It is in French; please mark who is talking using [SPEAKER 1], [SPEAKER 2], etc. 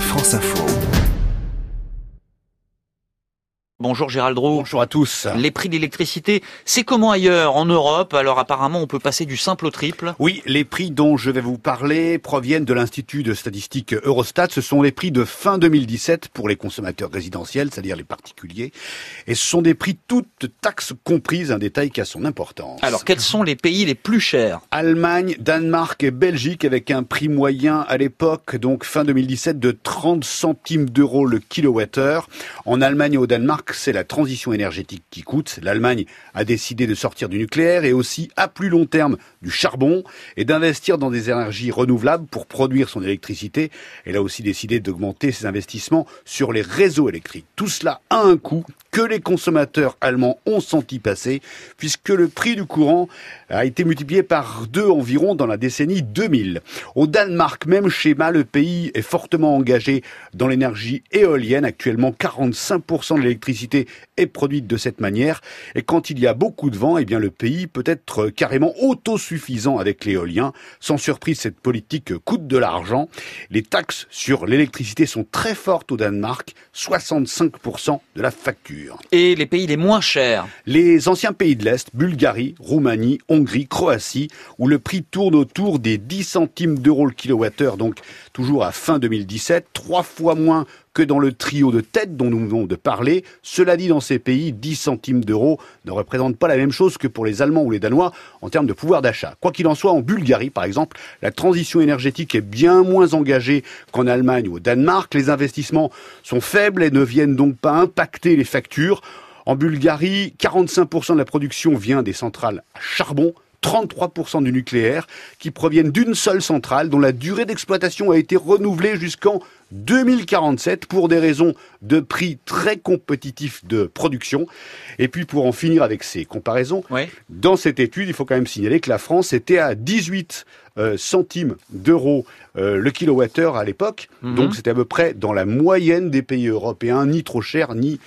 [SPEAKER 1] France Info.
[SPEAKER 2] Bonjour Gérald Roux.
[SPEAKER 3] Bonjour à tous.
[SPEAKER 2] Les prix de l'électricité, c'est comment ailleurs en Europe Alors apparemment, on peut passer du simple au triple.
[SPEAKER 3] Oui, les prix dont je vais vous parler proviennent de l'Institut de statistique Eurostat. Ce sont les prix de fin 2017 pour les consommateurs résidentiels, c'est-à-dire les particuliers. Et ce sont des prix toutes taxes comprises, un détail qui a son importance.
[SPEAKER 2] Alors quels sont les pays les plus chers
[SPEAKER 3] Allemagne, Danemark et Belgique avec un prix moyen à l'époque, donc fin 2017, de 30 centimes d'euros le kilowattheure. En Allemagne et au Danemark, c'est la transition énergétique qui coûte. L'Allemagne a décidé de sortir du nucléaire et aussi à plus long terme du charbon et d'investir dans des énergies renouvelables pour produire son électricité. Elle a aussi décidé d'augmenter ses investissements sur les réseaux électriques. Tout cela a un coût que les consommateurs allemands ont senti passer, puisque le prix du courant a été multiplié par deux environ dans la décennie 2000. Au Danemark, même schéma, le pays est fortement engagé dans l'énergie éolienne. Actuellement, 45% de l'électricité est produite de cette manière. Et quand il y a beaucoup de vent, eh bien, le pays peut être carrément autosuffisant avec l'éolien. Sans surprise, cette politique coûte de l'argent. Les taxes sur l'électricité sont très fortes au Danemark, 65% de la facture.
[SPEAKER 2] Et les pays les moins chers.
[SPEAKER 3] Les anciens pays de l'Est, Bulgarie, Roumanie, Hongrie, Croatie, où le prix tourne autour des 10 centimes d'euros le kilowattheure, donc toujours à fin 2017, trois fois moins que dans le trio de tête dont nous venons de parler. Cela dit, dans ces pays, 10 centimes d'euros ne représentent pas la même chose que pour les Allemands ou les Danois en termes de pouvoir d'achat. Quoi qu'il en soit, en Bulgarie, par exemple, la transition énergétique est bien moins engagée qu'en Allemagne ou au Danemark. Les investissements sont faibles et ne viennent donc pas impacter les factures. En Bulgarie, 45% de la production vient des centrales à charbon, 33% du nucléaire, qui proviennent d'une seule centrale dont la durée d'exploitation a été renouvelée jusqu'en 2047 pour des raisons de prix très compétitifs de production. Et puis pour en finir avec ces comparaisons, dans cette étude, il faut quand même signaler que la France était à 18 euh, centimes d'euros euh, le kilowattheure à l'époque. Mhm. Donc c'était à peu près dans la moyenne des pays européens, ni trop cher, ni